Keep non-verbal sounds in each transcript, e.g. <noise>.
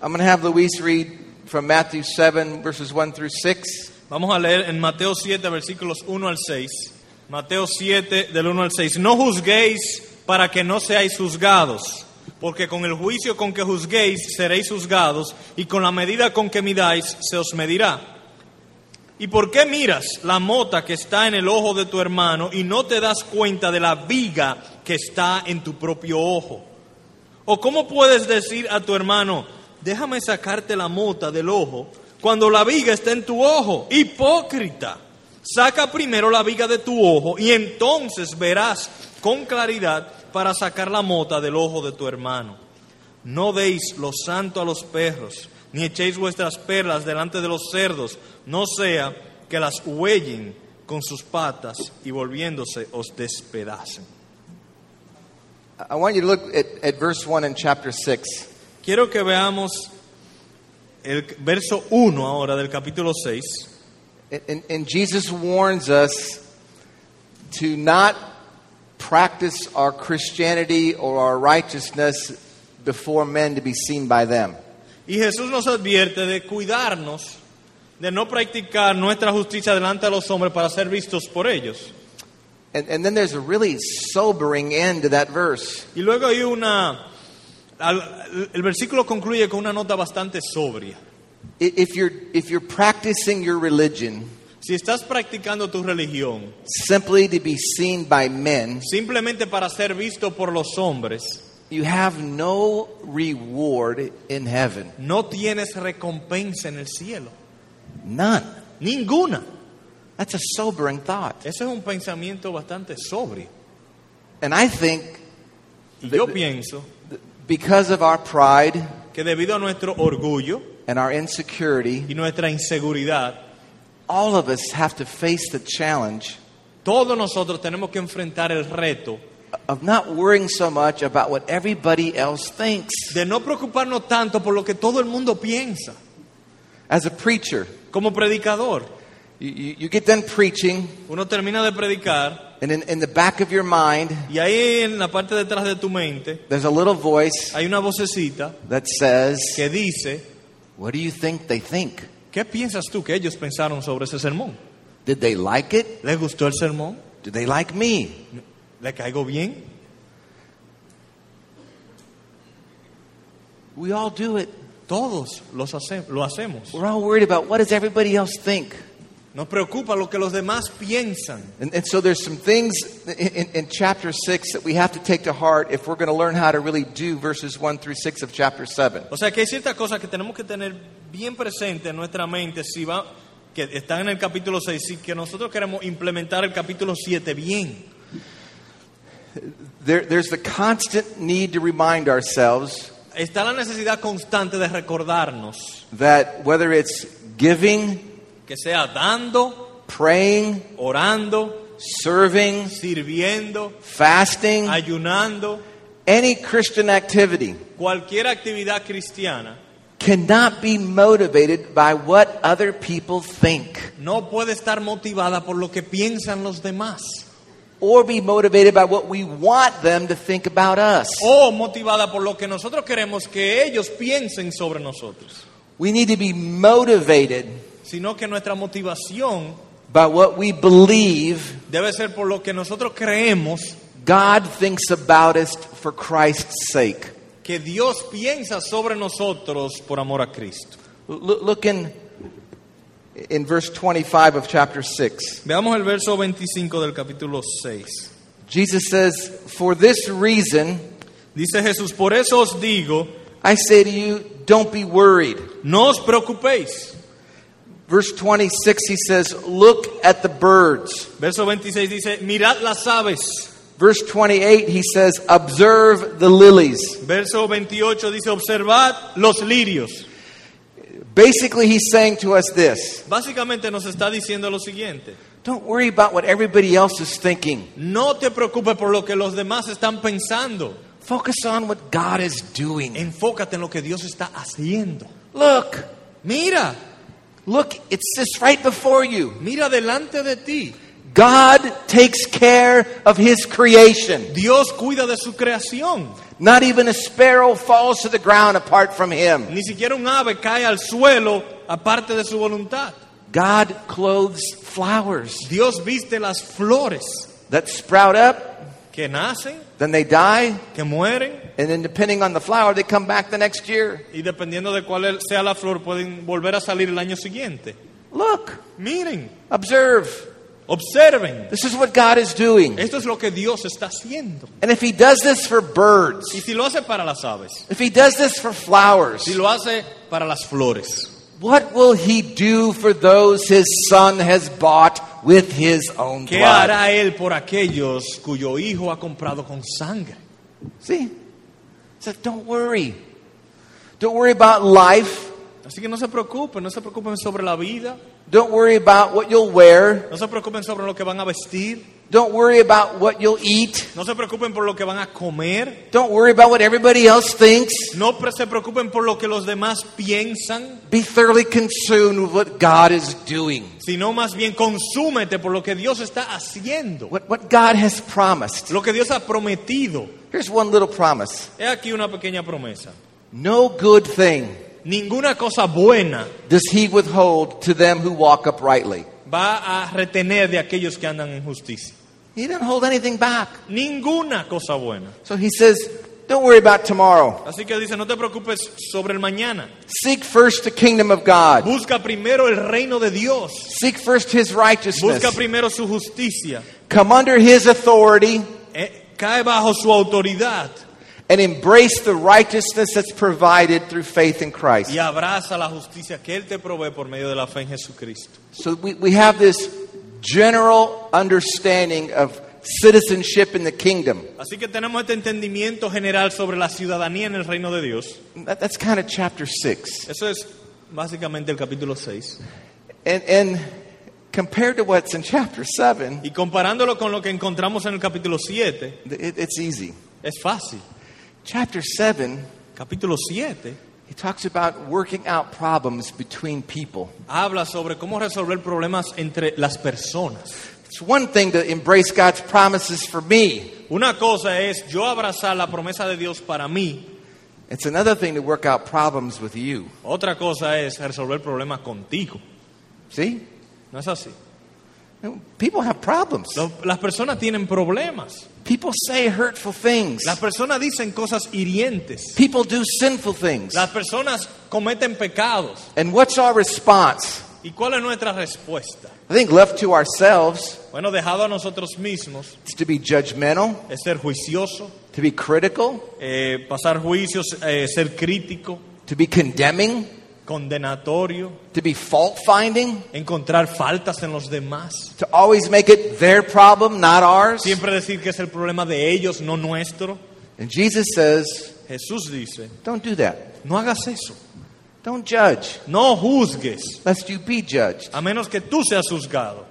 I'm going to have Luis read from Matthew 7, verses 1 through 6. Vamos a leer en Mateo 7, versículos 1 al 6. Mateo 7, del 1 al 6. No juzguéis para que no seáis juzgados, porque con el juicio con que juzguéis seréis juzgados, y con la medida con que midáis se os medirá. ¿Y por qué miras la mota que está en el ojo de tu hermano y no te das cuenta de la viga que está en tu propio ojo? ¿O cómo puedes decir a tu hermano, déjame sacarte la mota del ojo cuando la viga está en tu ojo? Hipócrita. Saca primero la viga de tu ojo y entonces verás con claridad para sacar la mota del ojo de tu hermano. No deis lo santo a los perros, ni echéis vuestras perlas delante de los cerdos, no sea que las huellen con sus patas y volviéndose os despedacen. I want you to look at, verse 1 in chapter 6. Quiero que veamos el verso 1 ahora del capítulo 6. And, and Jesus warns us to not practice our Christianity or our righteousness before men to be seen by them. Y Jesús nos advierte de cuidarnos, de no practicar nuestra justicia delante de los hombres para ser vistos por ellos. And, and then there's a really sobering end to that verse. Y luego hay una... El versículo concluye con una nota bastante sobria. If you're, if you're practicing your religion Si estás practicando tu religión simply to be seen by men, simplemente para ser visto por los hombres, you have no reward in heaven. no tienes recompensa en el cielo. None. Ninguna. That's a sobering thought. Ese es un pensamiento bastante sobrio. And I think Y yo pienso because of our pride que debido a nuestro orgullo and our insecurity, y nuestra inseguridad, all of us have to face the challenge todos nosotros tenemos que enfrentar el reto of not worrying so much about what everybody else thinks. de no preocuparnos tanto por lo que todo el mundo piensa. As a preacher, Como predicador, you, you, you get done preaching, uno termina de predicar and in, in the back of your mind, y ahí en la parte de atrás de tu mente there's a little voice hay una vocecita that says, que dice, What do you think they think? ¿qué piensas tú que ellos pensaron sobre ese sermón? Did they like it? ¿Les gustó el sermón? Do they like me? ¿Le caigo bien? We all do it. Todos los hace- lo hacemos. We're all worried about what does everybody else think? Nos preocupa lo que los demás piensan. And, and so there's some things in, in, chapter 6 that we have to take to heart if we're going to learn how to really do verses 1 through 6 of chapter 7. O sea que hay ciertas cosas que tenemos que tener bien presente en nuestra mente si va, que están en el capítulo 6, si que nosotros queremos implementar el capítulo 7 bien. There, there's the constant need to remind ourselves Está la necesidad constante de recordarnos that whether it's giving, que sea dando, praying, orando, serving, sirviendo, fasting, ayunando, any Christian activity cualquier actividad cristiana cannot be motivated by what other people think no puede estar motivada por lo que piensan los demás. or be motivated by what we want them to think about us. o motivada por lo que nosotros queremos que ellos piensen sobre nosotros, We need to be motivated sino que nuestra motivación by what we believe debe ser por lo que nosotros creemos God thinks about us for Christ's sake. que Dios piensa sobre nosotros por amor a Cristo. Look, look in, in verse 25 of chapter 6. Veamos el verso 25 del capítulo 6. Jesus says, For this reason, Dice Jesús, por eso os digo, I say to you, don't be worried. no os preocupéis. Verse 26, he says, Look at the birds. Verso 26 dice, mirad las aves. Verse 28, he says, Observe the lilies. Verso 28 dice, observad los lirios. Basically, he's saying to us this Básicamente nos está diciendo lo siguiente. Don't worry about what everybody else is thinking. No te preocupes por lo que los demás están pensando. Focus on what God is doing. Enfócate en lo que Dios está haciendo. Look, Mira, look, it's just right before you. mira delante de ti. God takes care of his creation. Dios cuida de su creación. Not even a sparrow falls to the ground apart from him. Ni siquiera un ave cae al suelo aparte de su voluntad. God clothes flowers Dios viste las flores that sprout up, que nacen, then they die, que mueren, and then depending on the flower, they come back the next year. y dependiendo de cuál sea la flor pueden volver a salir el año siguiente. Look, Miren, observe. observen. This is what God is doing. Esto es lo que Dios está haciendo. And if he does this for birds, Y si lo hace para las aves, if he does this for flowers, si lo hace para las flores, what will he do for those his son has bought with his own blood? ¿qué hará Él por aquellos cuyo hijo ha comprado con sangre? See? So don't worry. Don't worry about life. Así que no se preocupen, no se preocupen sobre la vida, Don't worry about what you'll wear. no se preocupen sobre lo que van a vestir, Don't worry about what you'll eat. no se preocupen por lo que van a comer, Don't worry about what everybody else thinks. no se preocupen por lo que los demás piensan, Be thoroughly consumed with what God is doing. sino más bien consúmete por lo que Dios está haciendo, What, what God has promised. lo que Dios ha prometido. Here's one little promise He aquí una pequeña promesa. No good thing Ninguna cosa buena does he withhold to them who walk uprightly. va a retener de aquellos que andan en justicia. He didn't hold anything back. Ninguna cosa buena. So he says, Don't worry about tomorrow. Así que dice, no te preocupes sobre el mañana. Seek first the kingdom of God. Busca primero el reino de Dios. Seek first his righteousness. Busca primero su justicia. Come under his authority Eh, cae bajo su autoridad and embrace the righteousness that's provided through faith in Christ. y abraza la justicia que Él te provee por medio de la fe en Jesucristo. So we, we have this general understanding of citizenship in the kingdom. Así que tenemos este entendimiento general sobre la ciudadanía en el reino de Dios. That, that's kind of chapter 6. Eso es básicamente el capítulo 6. And, and compared to what's in chapter 7, Y comparándolo con lo que encontramos en el capítulo 7, it, it's easy. es fácil. Chapter 7, Capítulo 7 he talks about working out problems between people. habla sobre cómo resolver problemas entre las personas. It's one thing to embrace God's promises for me. Una cosa es yo abrazar la promesa de Dios para mí. It's another thing to work out problems with you. Otra cosa es resolver problemas contigo. See? ¿No es así? People have problems. Las personas tienen problemas. People say hurtful things. Las personas dicen cosas hirientes. People do sinful things. Las personas cometen pecados. And what's our response? ¿Y cuál es nuestra respuesta? I think left to ourselves, Bueno, dejado a nosotros mismos, it's to be judgmental, es ser juicioso, to be critical, eh, pasar juicios, eh, ser crítico, to be condemning, condenatorio, to be fault finding, encontrar faltas en los demás. to always make it their problem, not ours. Siempre decir que es el problema de ellos, no nuestro. And Jesus says, Jesús dice, don't do that. no hagas eso, Don't judge, no juzgues, lest you be judged. a menos que tú seas juzgado.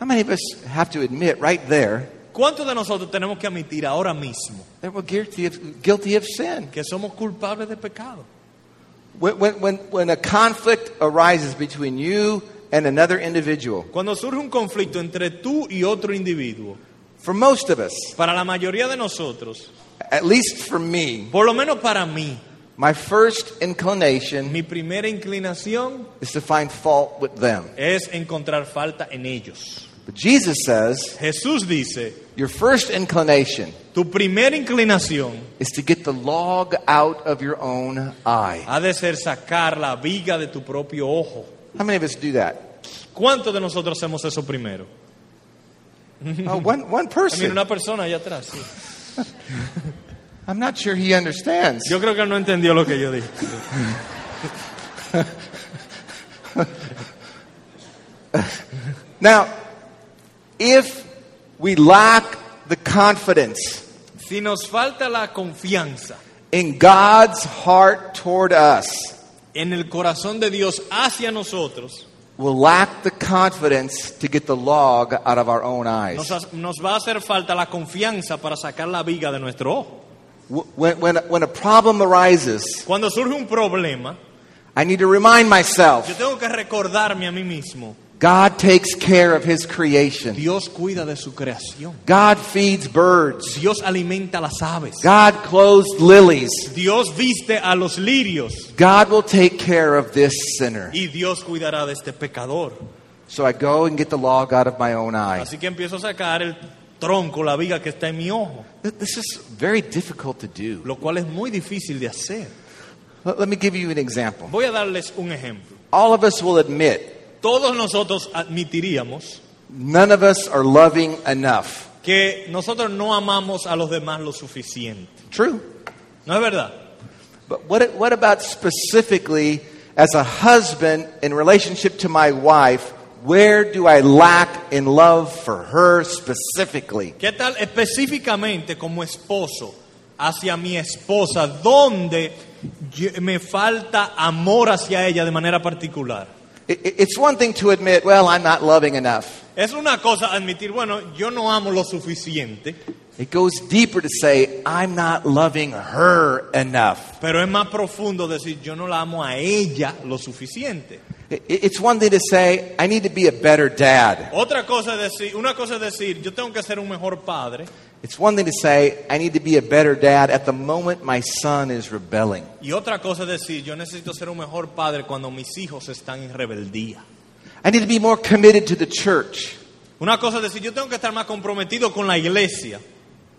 How many of us have to admit right there ¿Cuántos de nosotros tenemos que admitir ahora mismo that we're guilty of, guilty of sin? que somos culpables de pecado? When, when, when, a conflict arises between you and another individual, Cuando surge un conflicto entre tú y otro individuo, for most of us, para la mayoría de nosotros, at least for me, por lo menos para mí, my first inclination mi primera inclinación is to find fault with them. es encontrar falta en ellos. But Jesus says Jesús dice, your first inclination tu primera inclinación is to get the log out of your own eye. ha de ser sacar la viga de tu propio ojo. How many of us do that? ¿Cuántos de nosotros hacemos eso primero? <laughs> Oh, one, one Ah, Mira, person. una persona allá atrás. sí. <laughs> I'm not sure he understands. Yo creo que él no entendió lo que yo dije. <laughs> Now, if we lack the confidence Si nos falta la confianza in God's heart toward us, en el corazón de Dios hacia nosotros, we'll lack the confidence to get the log out of our own eyes. nos, nos va a hacer falta la confianza para sacar la viga de nuestro ojo. When, when, when a problem arises, Cuando surge un problema, I need to remind yo myself tengo que recordarme a mí mismo God takes care of his creation. Dios cuida de su creación. God feeds birds. Dios alimenta las aves. God clothes lilies. Dios viste a los lirios. God will take care of this sinner. Y Dios cuidará de este pecador. So I go and get the log out of my own eye. Así que empiezo a sacar el tronco, la viga que está en mi ojo, This is very difficult to do. lo cual es muy difícil de hacer. Let me give you an example. Voy a darles un ejemplo. All of us will admit Todos nosotros admitiríamos none of us are loving enough. que nosotros no amamos a los demás lo suficiente. True. ¿No es verdad? But what, what about specifically as a husband in relationship to my wife? Where do I lack in love for her specifically? ¿Qué tal específicamente como esposo hacia mi esposa? ¿Dónde yo- me falta amor hacia ella de manera particular? It- it- It's one thing to admit, well, I'm not loving enough. Es una cosa admitir, bueno, yo no amo lo suficiente, It goes deeper to say, I'm not loving her enough. pero es más profundo decir, yo no la amo a ella lo suficiente. It's one thing to say, I need to be a better dad. Otra cosa es decir, una cosa es decir, yo tengo que ser un mejor padre, It's one thing to say, I need to be a better dad at the moment my son is rebelling. y otra cosa es decir, yo necesito ser un mejor padre cuando mis hijos están en rebeldía. I need to be more committed to the church. Una cosa es decir, yo tengo que estar más comprometido con la iglesia.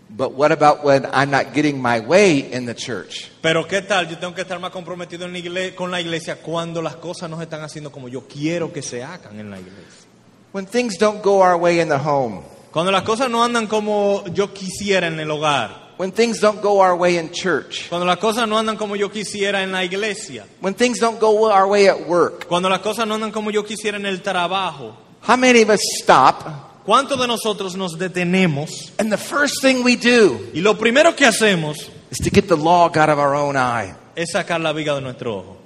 But what about when I'm not getting my way in the church? Pero qué tal, yo tengo que estar más comprometido en la igle- con la iglesia cuando las cosas no se están haciendo como yo quiero que se hagan en la iglesia. When things don't go our way in the home, Cuando las cosas no andan como yo quisiera en el hogar. when things don't go our way in church, Cuando las cosas no andan como yo quisiera en la iglesia. when things don't go our way at work, Cuando las cosas no andan como yo quisiera en el trabajo. how many of us stop ¿Cuántos de nosotros nos detenemos? and the first thing we do Y lo primero que hacemos is to get the log out of our own eye? es sacar la viga de nuestro ojo.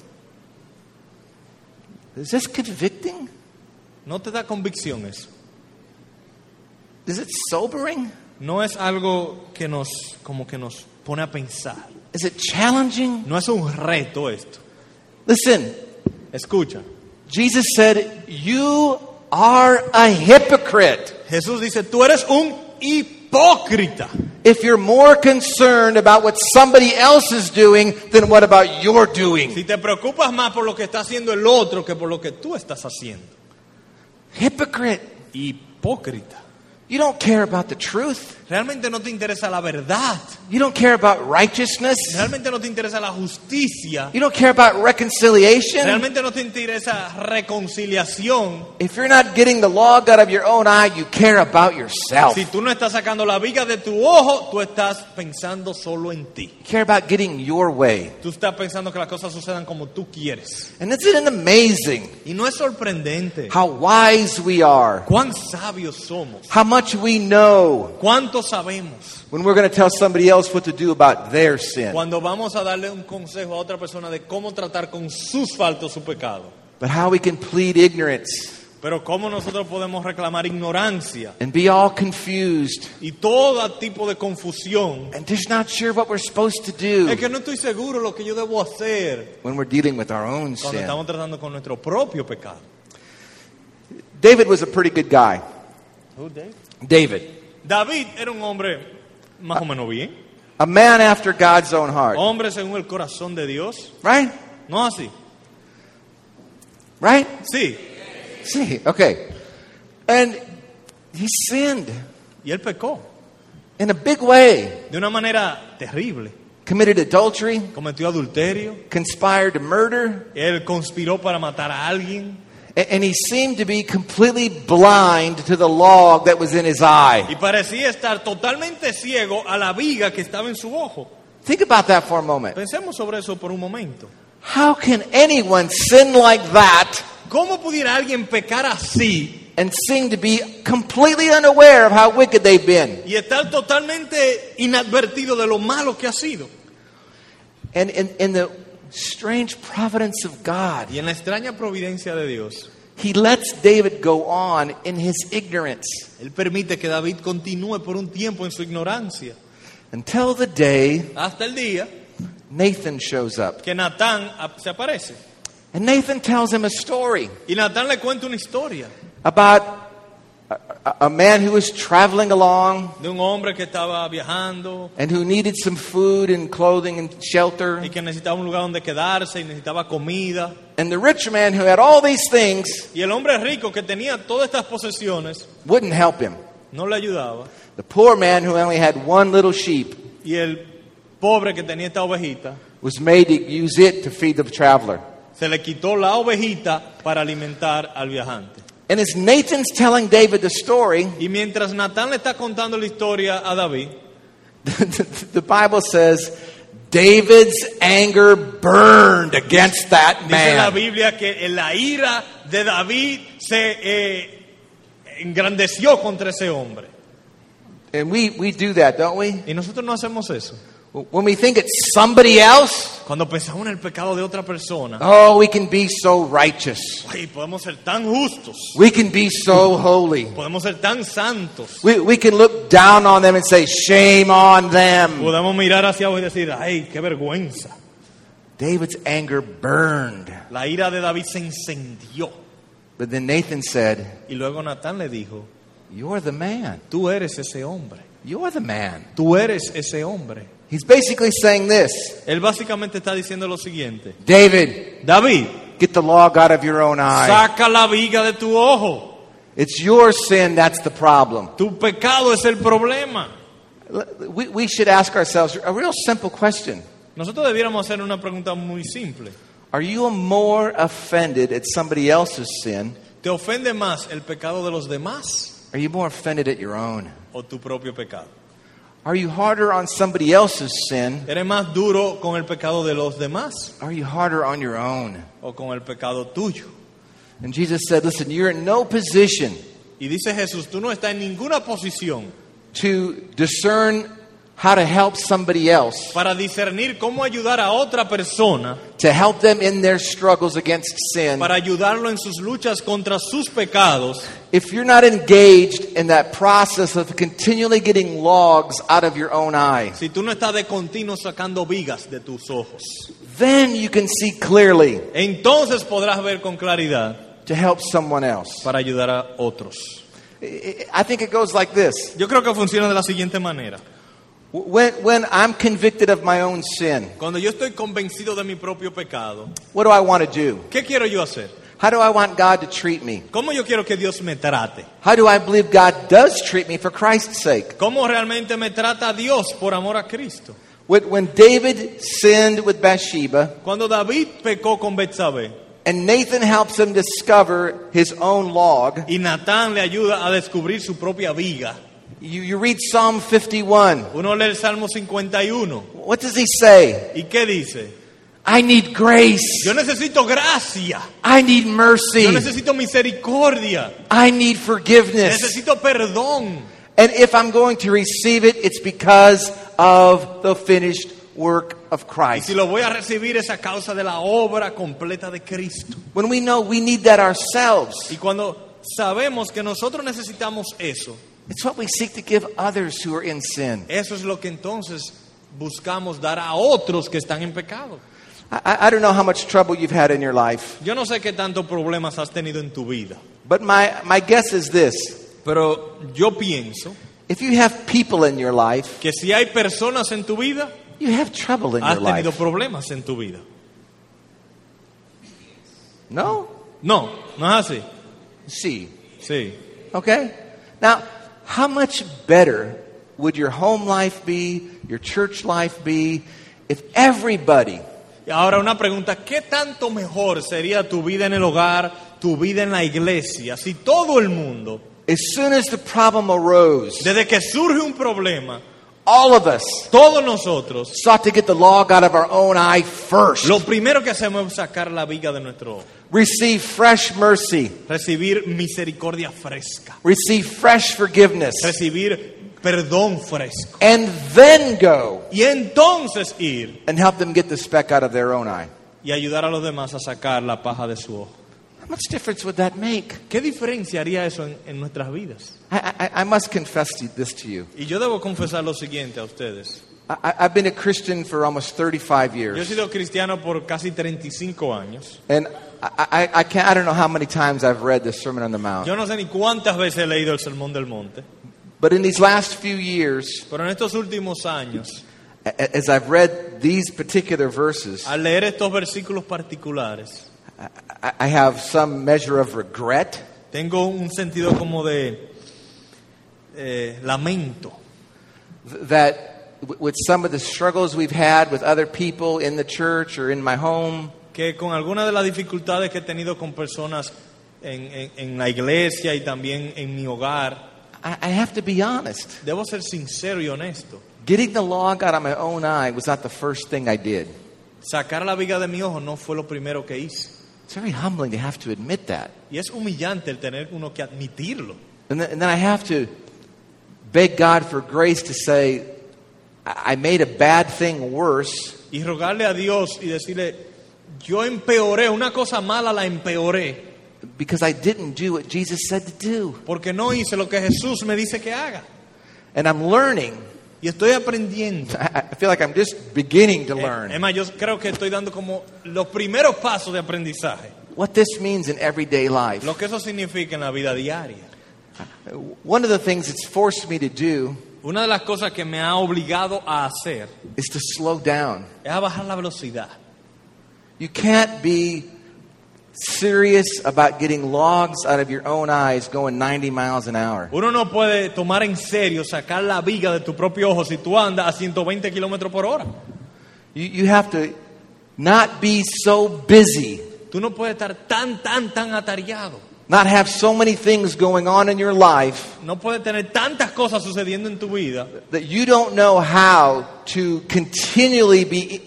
Is this convicting? ¿No te da convicción eso? Is it sobering? No es algo que nos, como que nos pone a pensar. Is it challenging? No es un reto esto. Listen, Escucha. Jesus said, You are a hypocrite Jesús dice, tú eres un hipócrita. if you're more concerned about what somebody else is doing than what about you're doing. Si te preocupas más por lo que está haciendo el otro que por lo que tú estás haciendo. Hypocrite. Hipócrita. You don't care about the truth. Realmente no te interesa la verdad. You don't care about righteousness. Realmente no te interesa la justicia. You don't care about reconciliation. Realmente no te interesa reconciliación. If you're not getting the log out of your own eye, you care about yourself. Si tú no estás sacando la viga de tu ojo, tú estás pensando solo en ti. You care about getting your way. Tú estás pensando que las cosas sucedan como tú quieres. And isn't it amazing Y no es sorprendente. how wise we are, Cuán sabios somos. how much we know Cuánto sabemos. when we're going to tell somebody else what to do about their sin. Cuando vamos a darle un consejo a otra persona de cómo tratar con sus faltas su pecado. But how we can plead ignorance Pero cómo nosotros podemos reclamar ignorancia and be all confused y todo tipo de confusión. and just not sure what we're supposed to do Es que no estoy seguro lo que yo debo hacer when we're dealing with our own cuando sin. estamos tratando con nuestro propio pecado. David was a pretty good guy. David, David era un hombre más o menos bien. a man after God's own heart. Hombre según el corazón de Dios. Right? No así. Right? Sí. See, okay. And he sinned Y él pecó in a big way. de una manera terrible. Committed adultery, Cometió adulterio. conspired to murder, Él conspiró para matar a alguien. And he seemed to be completely blind to the log that was in his eye. Y parecía estar totalmente ciego a la viga que estaba en su ojo. Think about that for a moment. Pensemos sobre eso por un momento. How can anyone sin like that ¿Cómo pudiera alguien pecar así and seem to be completely unaware of how wicked they've been? y estar totalmente inadvertido de lo malo que ha sido? And in, in the strange providence of God, Y en la extraña providencia de Dios, he lets David go on in his ignorance Él permite que David continúe por un tiempo en su ignorancia, until the day hasta el día Nathan shows up. que Natán se aparece. And Nathan tells him a story Y Natán le cuenta una historia about a, man who was traveling along de un hombre que estaba viajando and who needed some food and clothing and shelter. y que necesitaba un lugar donde quedarse y necesitaba comida. And the rich man who had all these things Y el hombre rico que tenía todas estas posesiones wouldn't help him. no le ayudaba. The poor man who only had one little sheep Y el pobre que tenía esta ovejita was made to use it to feed the traveler. se le quitó la ovejita para alimentar al viajante. And as Nathan's telling David the story, Y mientras Natán le está contando la historia a David, <laughs> the Bible says David's anger burned against that dice la man. Biblia que la ira de David se eh, engrandeció contra ese hombre. And we, we do that, don't we? Y nosotros no hacemos eso. When we think it's somebody else, Cuando pensamos en el pecado de otra persona, oh, we can be so righteous. ay, podemos ser tan justos, We can be so holy. podemos ser tan santos, We, we can look down on them and say, shame on them. podemos mirar hacia abajo y decir, ay, qué vergüenza. David's anger burned. La ira de David se encendió. But then Nathan said, Y luego Natán le dijo, You're the man. tú eres ese hombre, You're the man. tú eres ese hombre. He's basically saying this Él básicamente está diciendo lo siguiente, David, David, get the log out of your own eye. saca la viga de tu ojo, It's your sin that's the problem. tu pecado es el problema. We, we should ask ourselves a real simple question Nosotros debiéramos hacer una pregunta muy simple. Are you more offended at somebody else's sin? ¿Te ofende más el pecado de los demás Are you more offended at your own? o tu propio pecado? Are you harder on somebody else's sin? ¿Eres más duro con el pecado de los demás Are you harder on your own? o con el pecado tuyo? And Jesus said, Listen, you're in no position Y dice Jesús, tú no estás en ninguna posición to discern how to help somebody else, para discernir cómo ayudar a otra persona, to help them in their struggles against sin. para ayudarlo en sus luchas contra sus pecados, If you're not engaged in that process of continually getting logs out of your own eye, si tú no estás de continuo sacando vigas de tus ojos. then you can see clearly Entonces podrás ver con claridad to help someone else. para ayudar a otros. I think it goes like this. Yo creo que funciona de la siguiente manera. When, when I'm convicted of my own sin, Cuando yo estoy convencido de mi propio pecado, what do I want to do? ¿qué quiero yo hacer? How do I want God to treat me? ¿Cómo yo quiero que Dios me trate? How do I believe God does treat me for Christ's sake? ¿Cómo realmente me trata Dios por amor a Cristo? When, when David sinned with Bathsheba Cuando David pecó con Betsabé and Nathan helps him discover his own log, y Natán le ayuda a descubrir su propia viga, you, you read Psalm 51. uno lee el Salmo 51 What does he say? y ¿qué dice? I need grace. Yo necesito gracia, I need mercy. yo necesito misericordia, I need forgiveness. necesito perdón. And if I'm going to receive it, it's because of the finished work of Y Christ. si lo voy a recibir es a causa de la obra completa de Cristo. When we know we need that ourselves, Y cuando sabemos que nosotros necesitamos eso, it's what we seek to give others who are in sin. eso es lo que entonces buscamos dar a otros que están en pecado. I, I don't know how much trouble you've had in your life, Yo no sé qué tantos problemas has tenido en tu vida, but my, my guess is this. pero yo pienso If you have people in your life, que si hay personas en tu vida, you have trouble in your has your tenido life. problemas en tu vida. No? No, no es así. See. Sí. Okay? Now, how much better would your home life be, your church life be, if everybody Y ahora una pregunta, ¿qué tanto mejor sería tu vida en el hogar, tu vida en la iglesia, si todo el mundo, As soon as the problem arose, desde que surge un problema, all of us todos nosotros, sought to get the log out of our own eye first. lo primero que hacemos es sacar la viga de nuestro ojo, Receive fresh mercy. recibir misericordia fresca, Receive fresh forgiveness. recibir perdón fresco. And then go Y entonces ir and help them get the speck out of their own eye. y ayudar a los demás a sacar la paja de su ojo. Much difference would that make? ¿Qué diferencia haría eso en, en nuestras vidas? I, I, I must confess to this to you. Y yo debo confesar lo siguiente a ustedes. I, I've been a Christian for almost 35 years. Yo he years. sido cristiano por casi 35 años. And I, I, I, can't, I don't know how many times I've read the Sermon on the Mount. Yo no sé ni cuántas veces he leído el Sermón del Monte, But in these last few years, pero en estos últimos años, a- as I've read these particular verses, al leer estos versículos particulares, I, I have some measure of regret tengo un sentido como de eh, lamento that with some of the struggles we've had with other people in the church or in my home, que con algunas de las dificultades que he tenido con personas en, en- en la iglesia y también en mi hogar, I, I have to be honest. debo ser sincero y honesto. Getting the log out of my own eye was not the first thing I did. Sacar la viga de mi ojo no fue lo primero que hice. It's very humbling to have to admit that. Y es humillante el tener uno que admitirlo. And then, and then I have to beg God for grace to say, I made a bad thing worse Y rogarle a Dios y decirle, yo empeoré, una cosa mala la empeoré, because I didn't do what Jesus said to do. porque no hice lo que Jesús me dice que haga. And I'm learning. Y estoy aprendiendo. <laughs> I, feel like I'm just beginning to Eh, learn Es más, yo creo que estoy dando como los primeros pasos de aprendizaje. what this means in everyday life. Lo que eso significa en la vida diaria. One of the things it's forced me to do Una de las cosas que me ha obligado a hacer is to slow down. es a bajar la velocidad. You can't be serious about getting logs out of your own eyes going 90 miles an hour. Uno no puede tomar en serio sacar la viga de tu propio ojo si tú andas a 120 kilómetros por hora. You, you have to not be so busy, Tú no puedes estar tan, tan, tan atareado. not have so many things going on in your life No puedes tener tantas cosas sucediendo en tu vida that you don't know how to continually be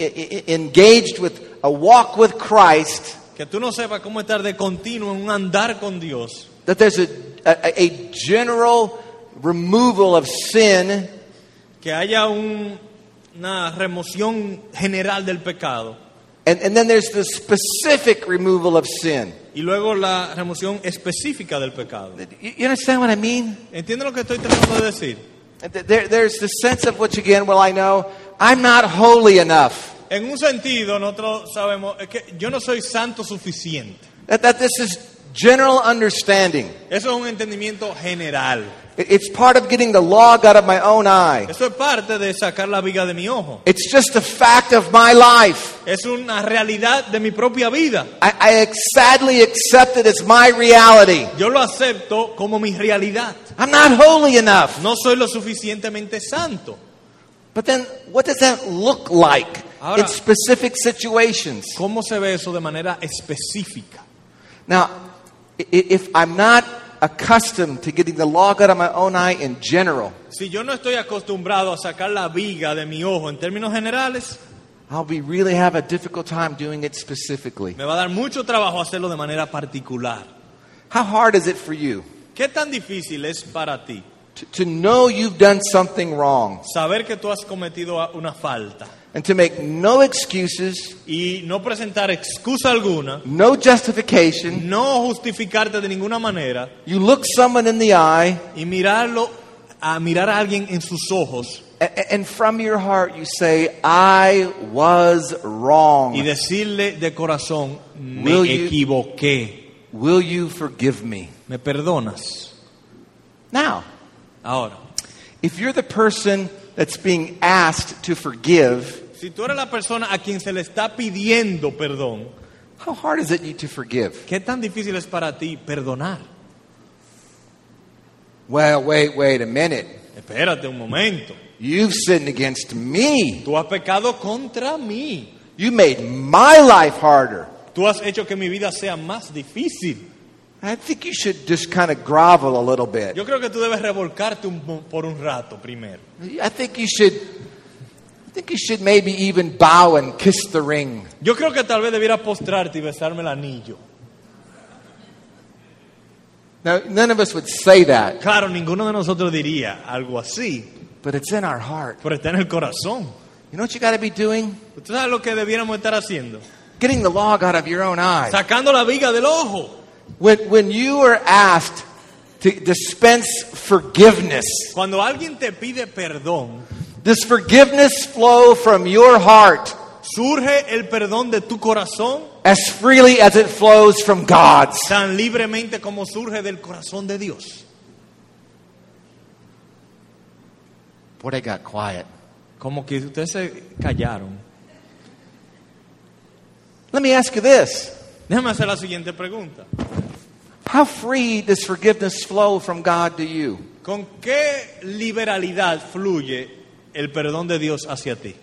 engaged with a walk with Christ, que tú no sepas cómo estar de continuo en un andar con Dios. that there's a, a, a general removal of sin Que haya un- una remoción general del pecado. And, and then there's the specific removal of sin. Y luego la remoción específica del pecado. You, you understand what I mean? ¿Entiendes lo que estoy tratando de decir? There, there's the sense of which, again, well, I know I'm not holy enough. En un sentido, nosotros sabemos es que yo no soy santo suficiente. That, that this is general understanding. Eso es un entendimiento general. It- It's part of getting the log out of my own eye. Eso es parte de sacar la viga de mi ojo. It's just a fact of my life. Es una realidad de mi propia vida. I, I sadly accept it as my reality. Yo lo acepto como mi realidad. I'm not holy enough. No soy lo suficientemente santo. But then, what does that look like Ahora- in specific situations? ¿Cómo se ve eso de manera específica? Now, if I'm not accustomed to getting the log out of my own eye in general, Si yo no estoy acostumbrado a sacar la viga de mi ojo en términos generales, I'll be really have a difficult time doing it specifically. me va a dar mucho trabajo hacerlo de manera particular. How hard is it for you ¿Qué tan difícil es para ti to, to know you've done something wrong saber que tú has cometido una falta and to make no excuses, y no presentar excusa alguna, no justification? no justificarte de ninguna manera You look someone in the eye, y mirarlo a mirar a alguien en sus ojos a- a- and from your heart you say, I was wrong. y decirle de corazón, me Will you- equivoqué, Will you forgive me? me perdonas. Now, Ahora, if you're the person that's being asked to forgive, si tú eres la persona a quien se le está pidiendo perdón, how hard is it to forgive? ¿qué tan difícil es para ti perdonar? Well, wait, wait a minute. Espérate un momento. You've sinned against me. Tú has pecado contra mí. You made my life harder. Tú has hecho que mi vida sea más difícil. I think you should just kind of grovel a little bit. Yo creo que tú debes revolcarte un- por un rato primero. I think you should. I think you should maybe even bow and kiss the ring. Yo creo que tal vez debiera postrarte y besarme el anillo. Now, none of us would say that, Claro, ninguno de nosotros diría algo así, but it's in our heart. pero está en el corazón. You know what you got to be doing? ¿Usted sabe lo que debiéramos estar haciendo? Getting the log out of your own eye. Sacando la viga del ojo. When, when you are asked to dispense forgiveness, Cuando alguien te pide perdón, Does forgiveness flow from your heart ¿Surge el perdón de tu corazón as freely as it flows from God's? tan libremente como surge del corazón de Dios? Boy, they got quiet. Como que ustedes se callaron. Let me ask you this. Déjame hacer la siguiente pregunta. How free does forgiveness flow from God to you? ¿Con qué liberalidad fluye el perdón de Dios hacia ti?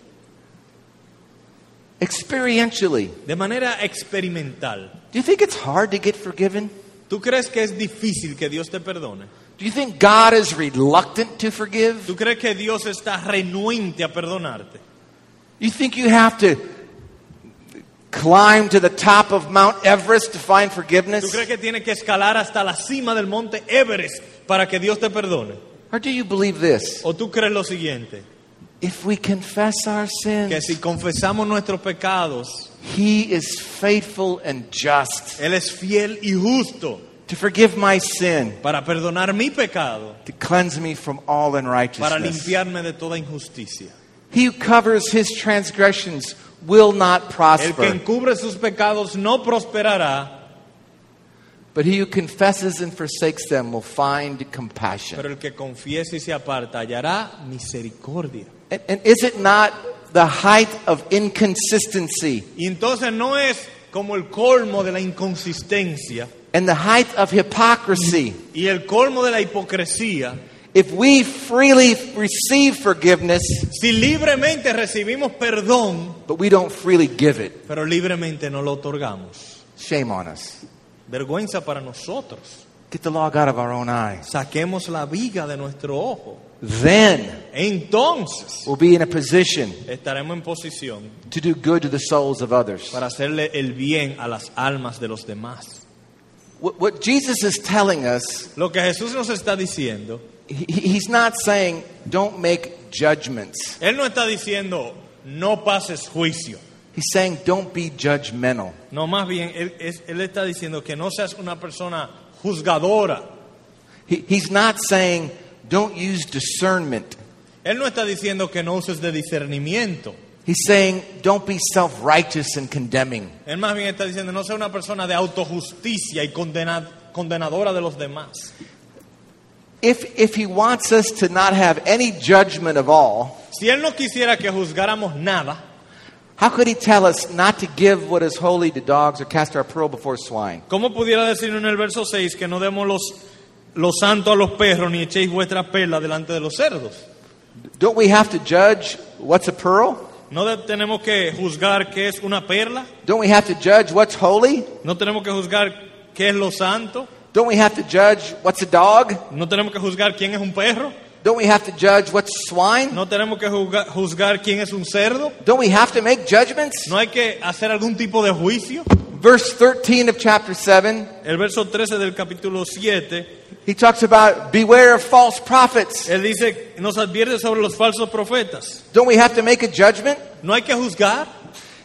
Experientially. De manera experimental. Do you think it's hard to get forgiven? ¿Tú crees que es difícil que Dios te perdone? Do you think God is reluctant to forgive? ¿Tú crees que Dios está renuente a perdonarte? You think you have to climb to the top of Mount Everest to find ¿Tú forgiveness? crees que tienes que escalar hasta la cima del monte Everest para que Dios te perdone? Or do you believe this? ¿O tú crees lo siguiente? If we confess our sins, Que si confesamos nuestros pecados, He is faithful and just Él es fiel y justo to forgive my sin, para perdonar mi pecado, to cleanse me from all unrighteousness. para limpiarme de toda injusticia. He who covers his transgressions will not El que prosper, encubre sus pecados no prosperará, but he who confesses and forsakes them will find compassion. pero el que confiese y se aparta hallará misericordia. And, and is it not the height of inconsistency Y entonces no es como el colmo de la inconsistencia and the height of hypocrisy y el colmo de la hipocresía if we freely receive forgiveness, si libremente recibimos perdón, but we don't freely give it? pero libremente no lo otorgamos. Shame on us. Vergüenza para nosotros. Get the log out of our own eyes. Saquemos la viga de nuestro ojo. Then Entonces we'll be in a position estaremos en posición to do good to the souls of others. para hacerle el bien a las almas de los demás. What, Jesus is telling us, Lo que Jesús nos está diciendo, he, he's not saying don't make judgments. Él no está diciendo no pases juicio. He's saying don't be judgmental. No, más bien, Él, él está diciendo que no seas una persona juzgadora. He, he's not saying don't use discernment. Él no está diciendo que no uses de discernimiento. He's saying don't be self righteous and condemning. Él más bien está diciendo no sea una persona de autojusticia y condena- condenadora de los demás. If, if he wants us to not have any judgment of all, Si Él no quisiera que juzgáramos nada, how could he tell us not to give what is holy to dogs or cast our pearl before swine? ¿cómo pudiera decir en el verso 6 que no demos los, los santos a los perros ni echéis vuestras perlas delante de los cerdos? Don't we have to judge what's a pearl? ¿No tenemos que juzgar qué es una perla? Don't we have to judge what's holy? ¿No tenemos que juzgar qué es lo santo? Don't we have to judge what's a dog? ¿No tenemos que juzgar quién es un perro? Don't we have to judge what's swine? ¿No tenemos que juzgar, juzgar quién es un cerdo? Don't we have to make judgments? ¿No hay que hacer algún tipo de juicio? Verse 13 of chapter 7, El verso 13 del capítulo 7, he talks about beware of false prophets. él dice, nos advierte sobre los falsos profetas. Don't we have to make a judgment? ¿No hay que juzgar?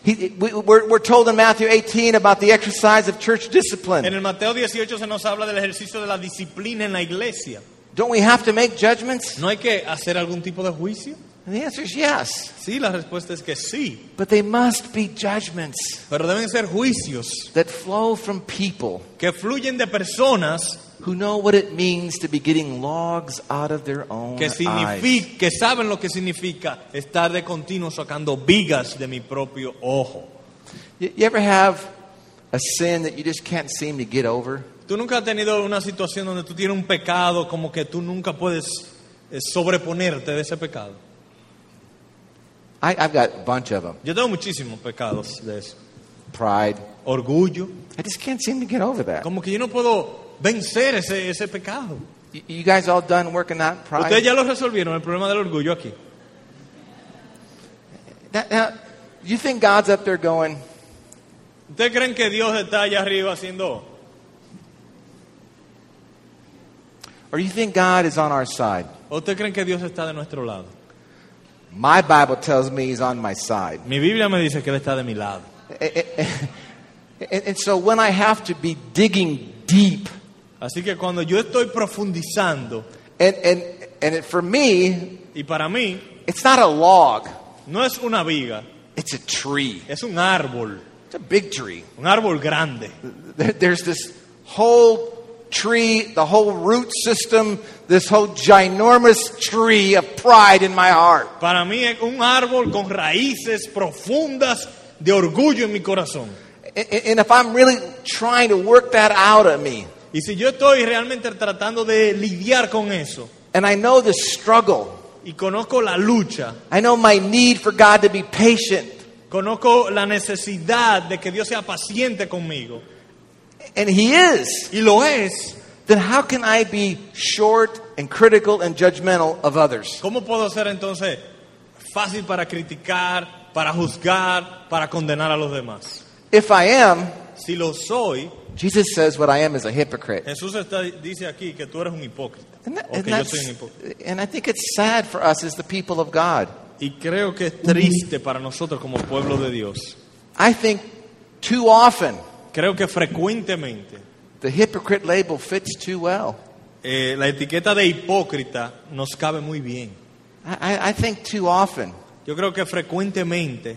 He, we, we're, we're told in Matthew 18 about the exercise of church En discipline. el Mateo 18 se nos habla del ejercicio de la disciplina en la iglesia. Don't we have to make judgments? ¿No hay que hacer algún tipo de juicio? And the answer is yes. Sí, la respuesta es que sí. But they must be judgments Pero deben ser juicios that flow from people que fluyen de personas who know what it means to be getting logs out of their own que, eyes. significa, que saben lo que significa estar de continuo sacando vigas de mi propio ojo. You, you ever have a sin that you just can't seem to get over? Tú nunca has tenido una situación donde tú tienes un pecado como que tú nunca puedes eh, sobreponerte de ese pecado. I, I've got a bunch of them. Yo tengo muchísimos pecados de eso. Pride. Orgullo. I just can't seem to get over that. Como que yo no puedo vencer ese, ese pecado. You, you guys all done working Ustedes pride? ya lo resolvieron, el problema del orgullo aquí. Now, now, you think God's up there going, ¿Ustedes creen que Dios está allá arriba haciendo... or you think God is on our side? ¿O ustedes creen que Dios está de nuestro lado? My Bible tells me He's on my side. Mi Biblia me dice que Él está de mi lado. And, so when I have to be digging deep, Así que cuando yo estoy profundizando, and, and, and it, for me, y para mí, It's not a log, no es una viga, it's a tree. es un árbol, It's a big tree. un árbol grande. There- There's this whole tree, the whole root system, this whole ginormous tree of pride in my heart. Para mí es un árbol con raíces profundas de orgullo en mi corazón. A- a- And if I'm really trying to work that out of me, Y si yo estoy realmente tratando de lidiar con eso and I know the struggle, y conozco la lucha, I know my need for God to be patient, conozco la necesidad de que Dios sea paciente conmigo, and He is, y lo es, then how can I be short and critical and judgmental of others? ¿cómo puedo ser entonces fácil para criticar, para juzgar, para condenar a los demás? If I am, Si lo soy, Jesus says what I am is a hypocrite. Jesús está- dice aquí que tú eres un hipócrita. And, that- and yo that's- soy un hipócrita. and I think it's sad for us as the people of God. Y creo que es triste para nosotros como pueblo de Dios. I think too often Creo que frecuentemente the hypocrite label fits too well. eh, la etiqueta de hipócrita nos cabe muy bien. I, I- I think too often. Yo creo que frecuentemente,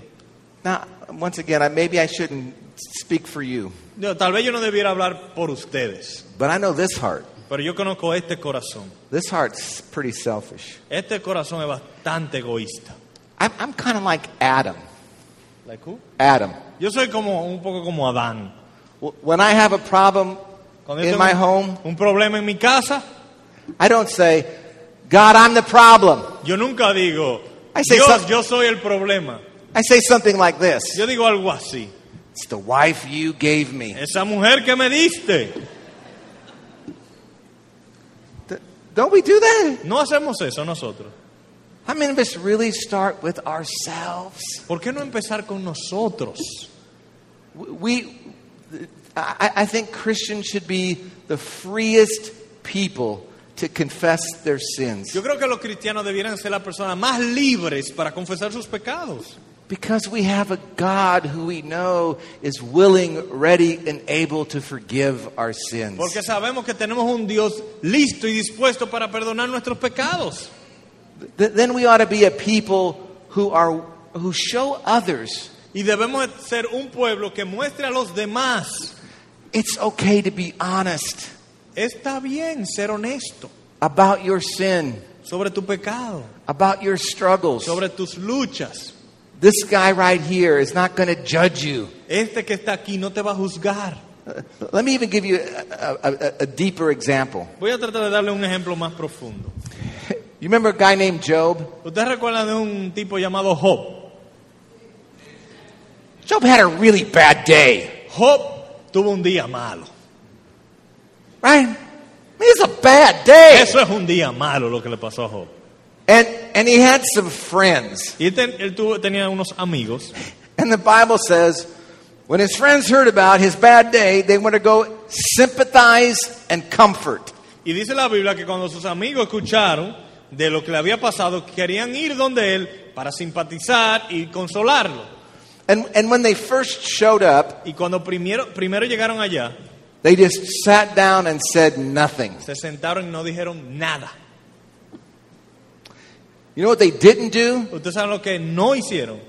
Now, once again, I, maybe I shouldn't speak for you, no, tal vez yo no debiera hablar por ustedes, but I know this heart. pero yo conozco este corazón. This heart's pretty selfish. Este corazón es bastante egoísta. I'm, I'm kind of like Adam. Like who? Adam. Yo soy como un poco como Adán. When I have a problem Cuando in my home, un problema en mi casa, I don't say, God, I'm the problem. yo nunca digo, I say Dios, yo soy el problema. I say something like this Yo digo algo así. It's the wife you gave me. Esa mujer que me diste. Don't we do that? No hacemos eso nosotros. How many of us really start with ourselves? ¿Por qué no empezar con nosotros? We, I, I think Christians should be the freest people to confess their sins Yo creo que los cristianos debieran ser las personas más libres para confesar sus pecados. because we have a God who we know is willing, ready, and able to forgive our sins. Porque sabemos que tenemos un Dios listo y dispuesto para perdonar nuestros pecados. Th- then we ought to be a people who are who show others Y debemos ser un pueblo que muestre a los demás. it's okay to be honest Está bien ser honesto about your sin, sobre tu pecado, about your struggles. sobre tus luchas. This guy right here is not going to judge you. Este que está aquí no te va a juzgar. <laughs> Let me even give you a, a, a, a deeper example. Voy a tratar de darle un ejemplo más profundo. <laughs> You remember a guy named Job? ¿Usted recuerda de un tipo llamado Job? Job had a really bad day, Job tuvo un día malo. right? I mean, it's a bad day. Eso es un día malo lo que le pasó a Job. And, and he had some friends. Y él, él tuvo- tenía unos amigos. And the Bible says when his friends heard about his bad day, they went to go sympathize and comfort. Y dice la Biblia que cuando sus amigos escucharon de lo que le había pasado, querían ir donde él para simpatizar y consolarlo. And, and when they first showed up, Y cuando primero, primero llegaron allá, they just sat down and said nothing. se sentaron y no dijeron nada. You know what they didn't do? Ustedes saben lo que no hicieron.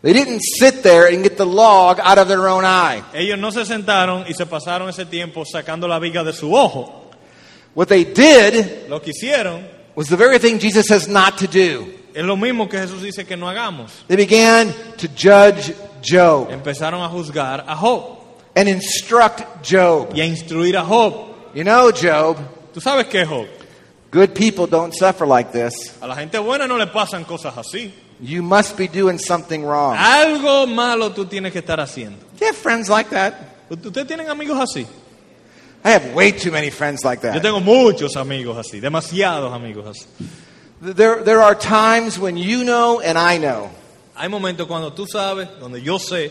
They didn't sit there and get the log out of their own eye. Ellos no se sentaron y se pasaron ese tiempo sacando la viga de su ojo. What they did Lo que hicieron was the very thing Jesus says not to do. es lo mismo que Jesús dice que no hagamos. They began to judge Job Empezaron a juzgar a Job and instruct Job. y a instruir a Job. You know, Job, ¿Tú sabes qué, Job? good people don't suffer like this. A la gente buena no le pasan cosas así. You must be doing something wrong. Algo malo tú tienes que estar haciendo. You have friends like that? ¿Ustedes tienen amigos así? I have way too many friends like that. Yo tengo muchos amigos así, demasiados amigos así. There, there are times when you know and I know Hay momentos cuando tú sabes, donde yo sé,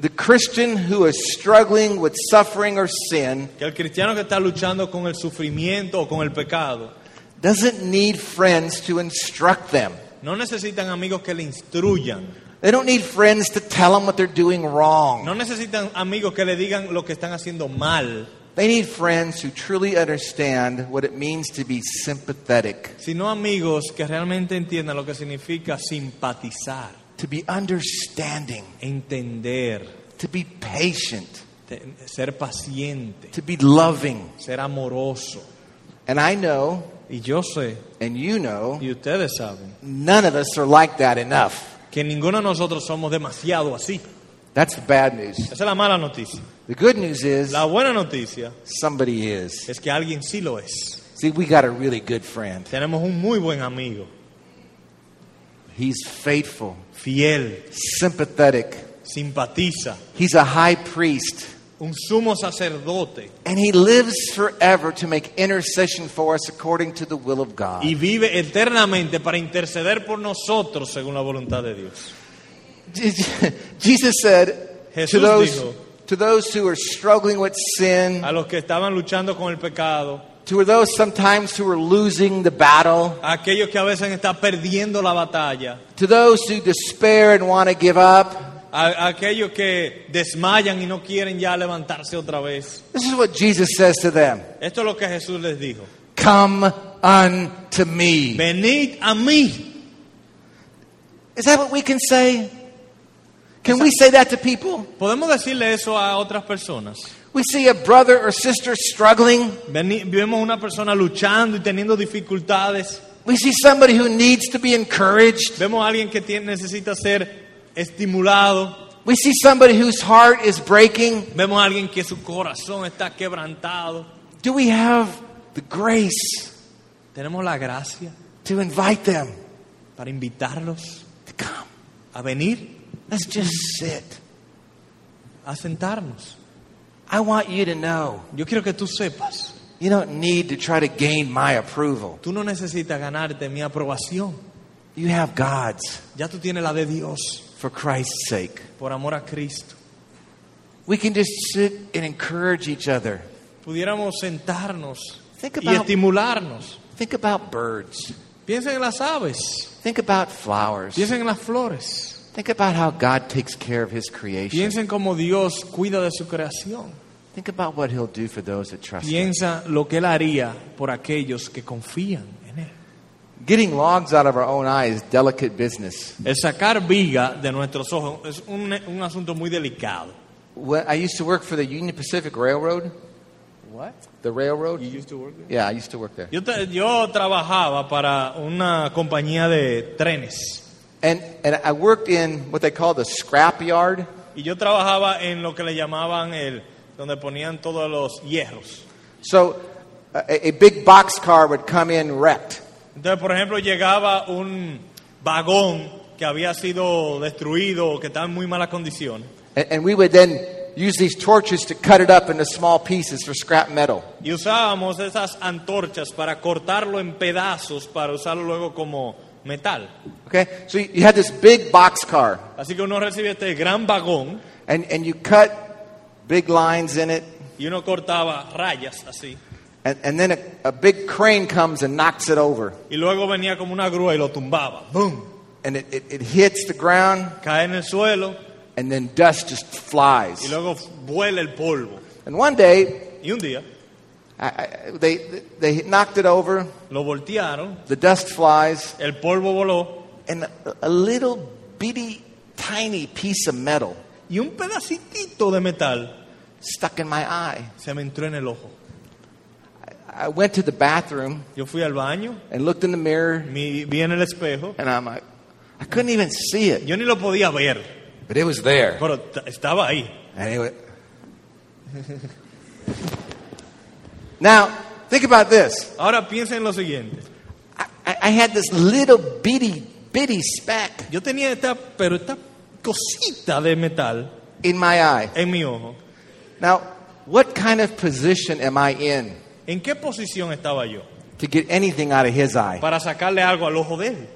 the Christian who is struggling with suffering or sin que el cristiano que está luchando con el sufrimiento o con el pecado, doesn't need friends to instruct them. no necesitan amigos que le instruyan, They don't need friends to tell them what they're doing wrong. no necesitan amigos que le digan lo que están haciendo mal. They need friends who truly understand what it means to be sympathetic, sino amigos que realmente entiendan lo que significa simpatizar, to be understanding, entender, to be patient, ser paciente, to be loving. ser amoroso. And I know, Y yo sé, and you know, y ustedes saben, none of us are like that enough. que ninguno de nosotros somos demasiado así. That's the bad news. Esa es la mala noticia. The good news is La buena noticia somebody is. es que alguien sí lo es. See, we got a really good friend. Tenemos un muy buen amigo, He's faithful, fiel, sympathetic. simpatiza, He's a high priest. un sumo sacerdote And he lives forever to make intercession for us according to the will of God. y vive eternamente para interceder por nosotros según la voluntad de Dios. Jesus said to Jesús those, dijo- to those who are struggling with sin, A los que estaban luchando con el pecado, to those sometimes who are losing the battle, aquellos que a veces están perdiendo la batalla, to those who despair and want to give up, a, aquellos que desmayan y no quieren ya levantarse otra vez. this is what Jesus says to them Esto es lo que Jesús les dijo. Come unto me. Venid a mí. Is that what we can say? Can we say that to people? ¿Podemos decirle eso a otras personas? We see a brother or sister struggling. Vemos una persona luchando y teniendo dificultades. We see somebody who needs to be encouraged. Vemos a alguien que tiene- necesita ser estimulado. We see somebody whose heart is breaking. Vemos a alguien que su corazón está quebrantado. Do we have the grace Tenemos la gracia to invite them para invitarlos to come? a venir, Let's just sit. a sentarnos. I want you to know Yo quiero que tú sepas, you don't need to try to gain my approval. tú no necesitas ganarte mi aprobación. You have God's Ya tú tienes la de Dios for Christ's sake. por amor a Cristo. We can just sit and encourage each other. Pudiéramos sentarnos Think y about- estimularnos. Think about birds. Piensen en las aves, Think about flowers. piensen en las flores, Think about how God takes care of his creation. piensen cómo Dios cuida de su creación. Think about what he'll do for those that trust him. Piensa lo que Él haría por aquellos que confían en Él. Getting logs out of our own eye is delicate business. El sacar viga de nuestros ojos es un, un asunto muy delicado. When I used to work for the Union Pacific Railroad. What? The railroad? You used to work there? Yeah, I used to work there. Yo, yo trabajaba para una compañía de trenes And, and I worked in what they call the scrap yard. y yo trabajaba en lo que le llamaban el donde ponían todos los hierros. So a, a big boxcar would come in wrecked. Entonces, por ejemplo, llegaba un vagón que había sido destruido que estaba en muy mala condición And, and we would then use these torches to cut it up into small pieces for scrap metal. y usábamos esas antorchas para cortarlo en pedazos para usarlo luego como metal. Okay? So you, you had this big boxcar, Así que uno recibe este gran vagón and, and you cut big lines in it, y uno cortaba rayas así. and, and then a, a big crane comes and knocks it over. Y luego venía como una grúa y lo tumbaba. ¡Bum! And it, it, it hits the ground, Cae en el suelo and then dust just y flies. luego vuela el polvo. And one day, Y un día I, I, they, they knocked it over, lo voltearon, the dust flies, el polvo voló and a, a little bitty, tiny piece of metal y un pedacitito de metal stuck in my eye. se me entró en el ojo. I went to the bathroom Yo fui al baño, and looked in the mirror, mi- vi en el espejo, and I'm like, I couldn't even see it, yo ni lo podía ver, but it was there. pero t- estaba ahí. And it wa- now, think about this. Ahora piensen en lo siguiente. I, I I had this little bitty, bitty speck Yo tenía esta, pero esta cosita de metal in my eye. en mi ojo. Now, what kind of position am I in ¿En qué posición estaba yo? to get anything out of his eye? Para sacarle algo al ojo de él.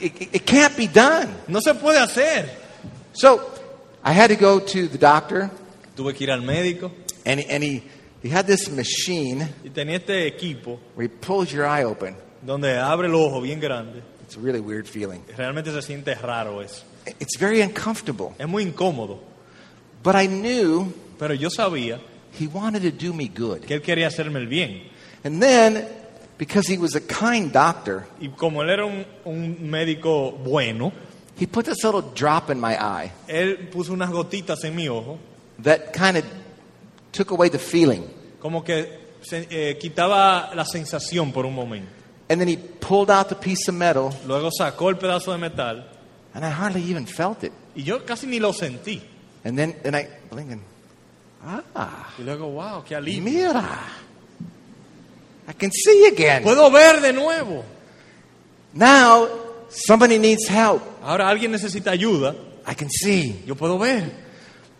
It, <laughs> it- it can't be done. No se puede hacer. So, I had to go to the doctor, Tuve que ir al médico and, and he, he had this machine y tenía este equipo where he pulls your eye open. Donde abre el ojo bien grande. It's a really weird feeling. Realmente se siente raro eso. It's very uncomfortable. Es muy incómodo. But I knew Pero yo sabía he wanted to do me good. que él quería hacerme el bien. And then, because he was a kind doctor, Y como él era un, un médico bueno, he put this little drop in my eye él puso unas gotitas en mi ojo, that kind of took away the feeling. como que se- eh, quitaba la sensación por un momento. And then he pulled out the piece of metal, Luego sacó el pedazo de metal and I hardly even felt it. y yo casi ni lo sentí. And then, and I blinking, ah, Y luego, wow, qué alivio. mira, I can see again. Puedo ver de nuevo. Now somebody needs help. Ahora alguien necesita ayuda, I can see, yo puedo ver.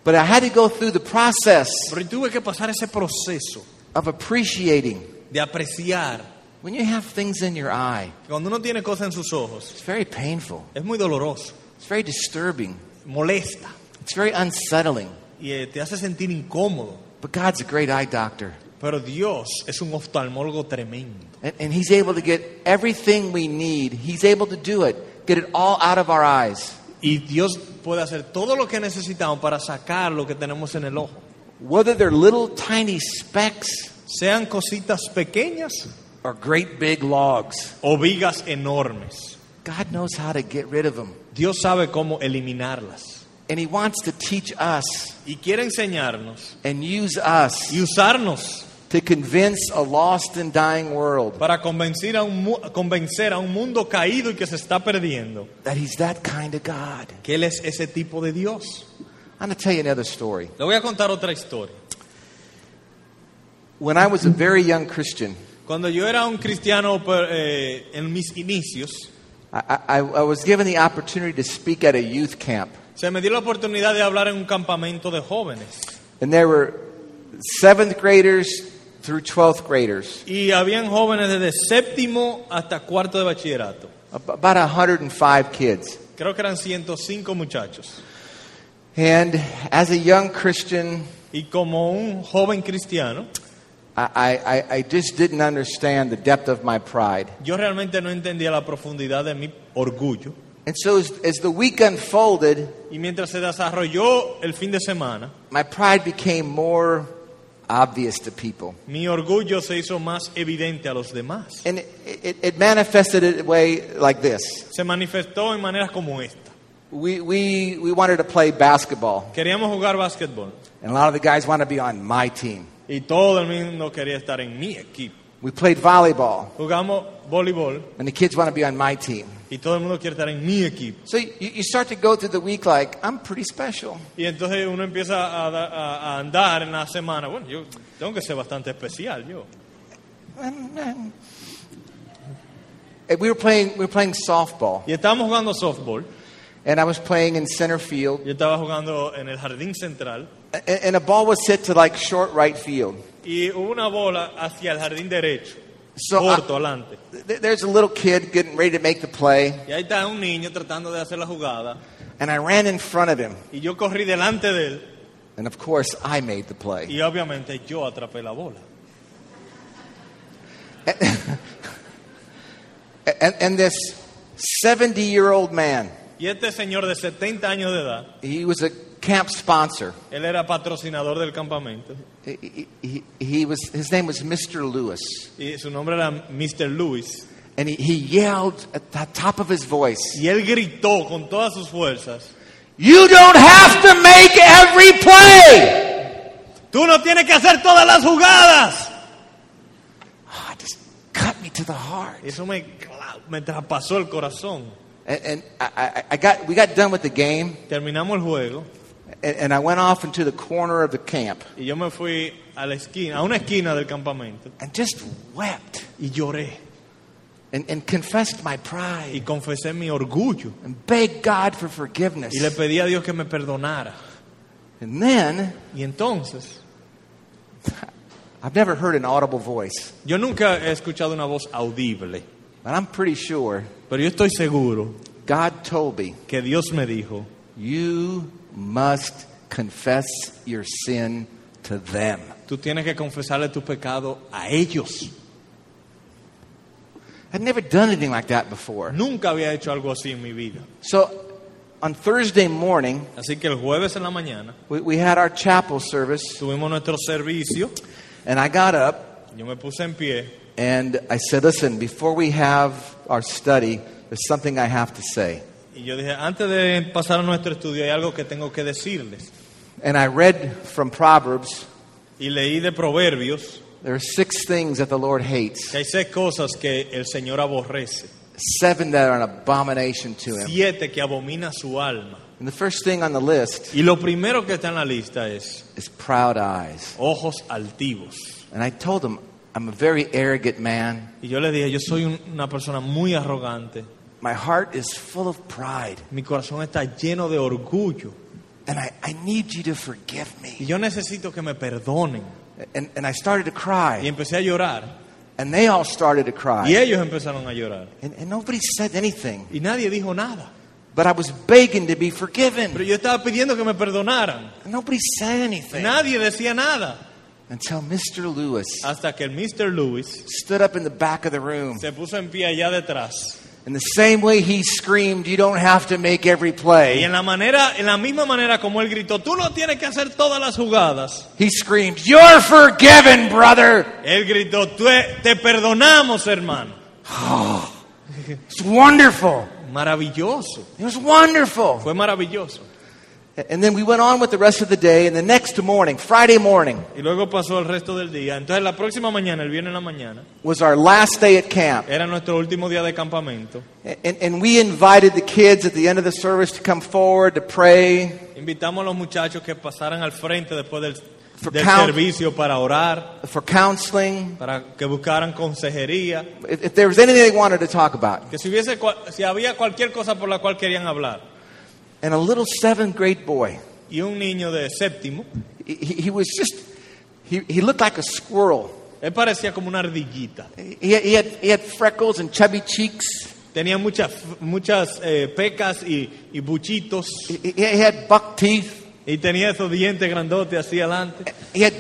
but I had to go through the process Pero tuve que pasar ese proceso of appreciating. de apreciar. When you have things in your eye, Cuando uno tiene cosas en sus ojos, it's very painful. es muy doloroso, It's very disturbing. molesta It's very unsettling. y eh, te hace sentir incómodo. But God's a great eye doctor. Pero Dios es un oftalmólogo tremendo. And, and He's able to get everything we need. He's able to do it. Get it all out of our eyes. Y Dios puede hacer todo lo que necesitamos para sacar lo que tenemos en el ojo. Whether they're little tiny specks Sean cositas pequeñas or great big logs, o vigas enormes. God knows how to get rid of them. Dios sabe cómo eliminarlas. And He wants to teach us Y quiere enseñarnos and use us y usarnos to convince a lost and dying world para convencer a, un, convencer a un mundo caído y que se está perdiendo that He's that kind of God. que Él es ese tipo de Dios. I'm going to tell you another story. Le voy a contar otra historia. When I was a very young Christian, Cuando yo era un cristiano eh, en mis inicios, I, I, I was given the opportunity to speak at a youth camp. se me dio la oportunidad de hablar en un campamento de jóvenes. And there were seventh graders through 12th graders, Y habían jóvenes desde séptimo hasta cuarto de bachillerato. ab- about 105 kids. Creo que eran 105 muchachos. And as a young Christian, Y como un joven cristiano, I, I, I just didn't understand the depth of my pride. yo realmente no entendía la profundidad de mi orgullo. And so as, as the week unfolded, Y mientras se desarrolló el fin de semana, my pride became more obvious to people. mi orgullo se hizo más evidente a los demás. And it, it, it manifested in a way like this. Se manifestó en maneras como esta. We, we, we wanted to play basketball, Queríamos jugar básquetbol and a lot of the guys wanted to be on my team. Y todo el mundo quería estar en mi equipo. We played volleyball, Jugamos voleibol and the kids want to be on my team. y todo el mundo quiere estar en mi equipo. So you, you start to go through the week like, I'm pretty special. Y entonces uno empieza a, a- a andar en la semana. Bueno, yo tengo que ser bastante especial, yo. And we were playing, we were playing softball, Y estábamos jugando softball. And I was playing in center field, Yo estaba jugando en el jardín central. and, and a ball was hit to like short right field. Y una bola hacia el jardín derecho, So uh, corto, I- adelante. th- there's a little kid getting ready to make the play, Y ahí está un niño tratando de hacer la jugada. and I ran in front of him, Y yo corrí delante de él. and of course I made the play. Y obviamente yo atrapé la bola. <laughs> And, and this 70 year old man, Y este señor de 70 años de edad, he was a camp sponsor. él era patrocinador del campamento. He, he, he was, his name was Mr. Lewis. Y su nombre era Mr. Lewis. And he, he yelled at the top of his voice, Y él gritó con todas sus fuerzas. You don't have to make every play! Tú no tienes que hacer todas las jugadas. Ah, it just cut me to the heart. Eso me, cla- me traspasó el corazón. And, and I, I, got, we got done with the game, Terminamos el juego. And, and I went off into the corner of the camp. Y yo me fui a la esquina, a una esquina del campamento. And just wept. Y lloré. And, and confessed my y pride confesé mi orgullo. And begged God for forgiveness. y le pedí a Dios que me perdonara. And then, Y entonces, I've never heard an audible voice, yo nunca he escuchado una voz audible, but I'm pretty sure pero yo estoy seguro God told me, que Dios me dijo, You must confess your sin to them. tú tienes que confesarle tu pecado a ellos. I'd never done anything like that before. Nunca había hecho algo así en mi vida. So on Thursday morning, Así que el jueves en la mañana we, we had our chapel service, tuvimos nuestro servicio. and I got up Yo me puse en pie and I said, Listen, before we have our study, there's something I have to say. y yo dije, antes de pasar a nuestro estudio hay algo que tengo que decirles. And I read from Proverbs Y leí de Proverbios there are six things that the Lord hates, que hay seis cosas que el Señor aborrece. seven that are an abomination to Him. Siete que abomina su alma. And the first thing on the list Y lo primero que está en la lista es is proud eyes. ojos altivos. And I told him, I'm a very arrogant man. Y yo le dije, yo soy un- una persona muy arrogante. My heart is full of pride. Mi corazón está lleno de orgullo. And I, I need you to forgive Y me. yo necesito que me perdonen. And, and I started to Y cry. empecé a llorar. And they all started to Y cry. ellos empezaron a llorar. And, and nobody said anything. Y nadie dijo nada. But I was begging to be Pero forgiven. yo estaba pidiendo que me perdonaran. And nobody said anything. Nadie decía nada. Until Mr. Lewis Hasta que el Mr. Lewis stood up in the back of the room. se puso en pie allá detrás. In the same way he screamed, You don't have to make every Y play. en la manera, en la misma manera como él gritó, tú no tienes que hacer todas las jugadas. He screamed, You're forgiven, brother. Él gritó, "Tú- te perdonamos, hermano. It's wonderful. Maravilloso. It was wonderful. Fue maravilloso. And then we went on with the rest of the day. And the next morning, Friday morning, Y luego pasó el resto del día. Entonces la próxima mañana, el viernes en la mañana, was our last day at camp. era nuestro último día de campamento. And, and we invited the kids at the end of the service to come forward to pray. Invitamos a los muchachos que pasaran al frente después del, For del servicio para orar, for counseling, para que buscaran consejería, if, if there was anything they wanted to talk about. que si, hubiese, si había cualquier cosa por la cual querían hablar. And a little seventh grade boy, Y un niño de séptimo, he, he was just, he, he looked like a squirrel. él parecía como una ardillita. He had, he had, he had freckles and chubby cheeks. Tenía muchas, muchas eh, pecas y, y buchitos. He, he had buck teeth. Y tenía esos dientes grandotes así adelante. He had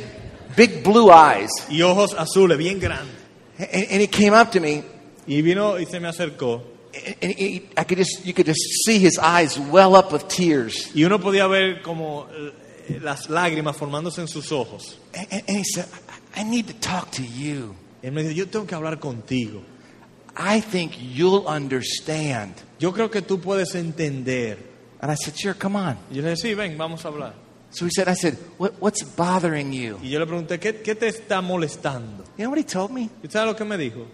big blue eyes. Y ojos azules, bien grandes. And, and he came up to me, Y vino y se me acercó. And he, I could just, you could just see his eyes well up with tears. Y uno podía ver como eh, las lágrimas formándose en sus ojos. And, he said, I, need to talk to you. Y él me dijo, yo tengo que hablar contigo. I think you'll understand. Yo creo que tú puedes entender. And I said, sure, come on. Y yo le dije, sí, ven, vamos a hablar. So he said, I said, what, what's bothering you? Y yo le pregunté, ¿qué, qué te está molestando? You know what he told me? ¿Y sabes lo que me dijo?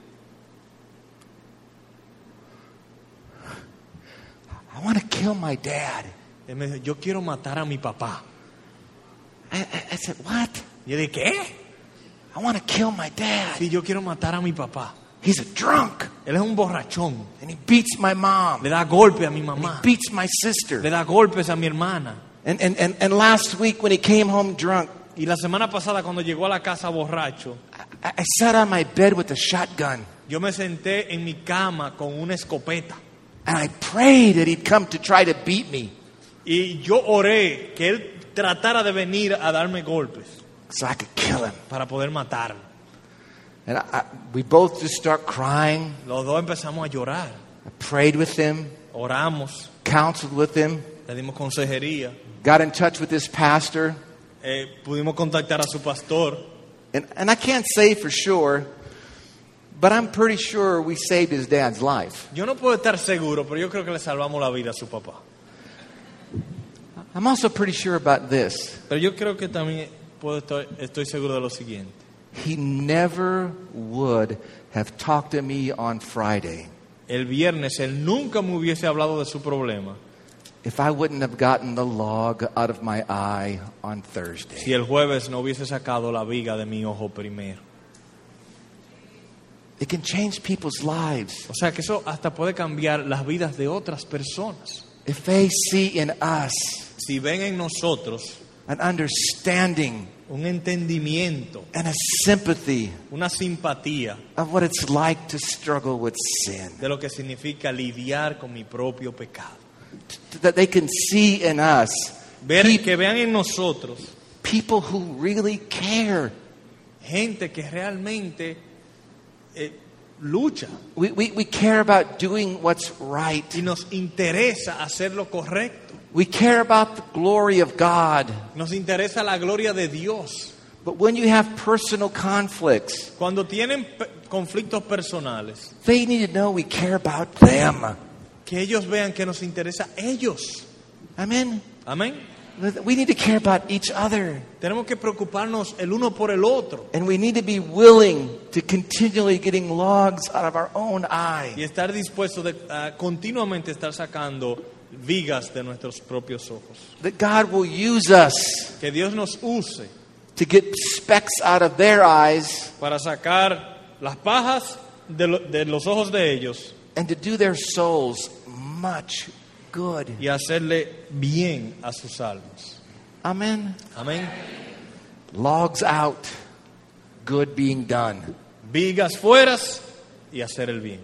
I want to kill my dad. Él me dijo, yo quiero matar a mi papá. I, I, I said, what? Yo dije, ¿qué? I want to kill my dad. Sí, yo quiero matar a mi papá. He's a drunk. Él es un borrachón. And he beats my mom. Le da golpe a mi And mamá. he beats my Le sister. da golpes a mi hermana. And, and, and, and last week when he came home drunk, Y la semana pasada cuando llegó a la casa borracho, I, I sat on my bed with a shotgun. yo me senté en mi cama con una escopeta. And I prayed that he'd come to try to beat me Y yo oré que él tratara de venir a darme golpes so I could kill him. para poder matarme. And I, I, we both just start crying. Los dos empezamos a llorar. I prayed with him, Oramos, counseled with him, le dimos consejería, got in touch with his pastor. eh, pudimos contactar a su pastor. And, and I can't say for sure, but I'm pretty sure we saved his dad's life. Yo no puedo estar seguro, pero yo creo que le salvamos la vida a su papá. I'm also pretty sure about this. Pero yo creo que también puedo estar, estoy seguro de lo siguiente. He never would have talked to me on Friday El viernes él nunca me hubiese hablado de su problema if I wouldn't have gotten the log out of my eye on Thursday. si el jueves no hubiese sacado la viga de mi ojo primero. It can change people's lives O sea que eso hasta puede cambiar las vidas de otras personas. if they see in us Si ven en nosotros an understanding un entendimiento, and a sympathy una simpatía of what it's like to struggle with sin. de lo que significa lidiar con mi propio pecado. That they can see in us Ver, peop- que vean en nosotros people who really care. gente que realmente eh, lucha We, we, we care about doing what's right. y nos interesa hacer lo correcto. We care about the glory of God. Nos interesa la gloria de Dios. But when you have personal conflicts, Cuando tienen conflictos personales, they need to know we care about them. que ellos vean que nos interesa ellos. Amen. Amén. We need to care about each other. Tenemos que preocuparnos el uno por el otro And we need to be willing to continually getting logs out of our own y estar dispuestos de a continuamente estar sacando vigas de nuestros propios ojos. That God will use us Que Dios nos use to get specks out of their eyes para sacar las pajas de, lo- de los ojos de ellos and to do their souls much good. y hacerle bien a sus almas. Amen. Amén. Logs out, good being done. Vigas fueras y hacer el bien.